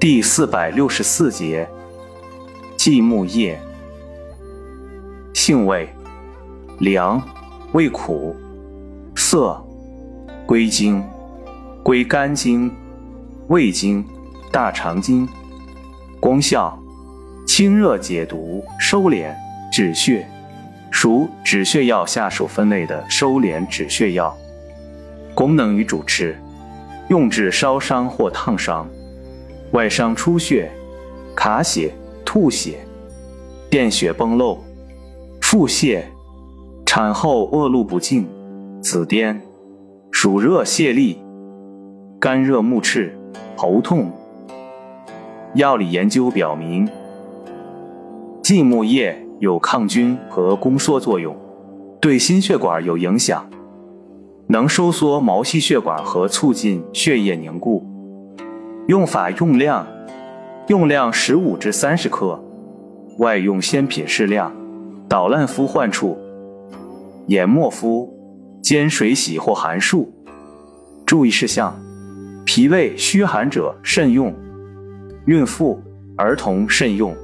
第四百六十四节，季木叶，性味凉，味苦，涩，归经，归肝经、胃经、大肠经。功效：清热解毒、收敛、止血，属止血药下属分类的收敛止血药。功能与主治：用治烧伤或烫伤。外伤出血、卡血、吐血、便血崩漏、腹泻、产后恶露不尽、紫癜、暑热泄痢、肝热目赤、头痛。药理研究表明，蓟木叶有抗菌和宫缩作用，对心血管有影响，能收缩毛细血管和促进血液凝固。用法用量，用量十五至三十克，外用鲜品适量，捣烂敷患处，研末敷，煎水洗或含漱。注意事项：脾胃虚寒者慎用，孕妇、儿童慎用。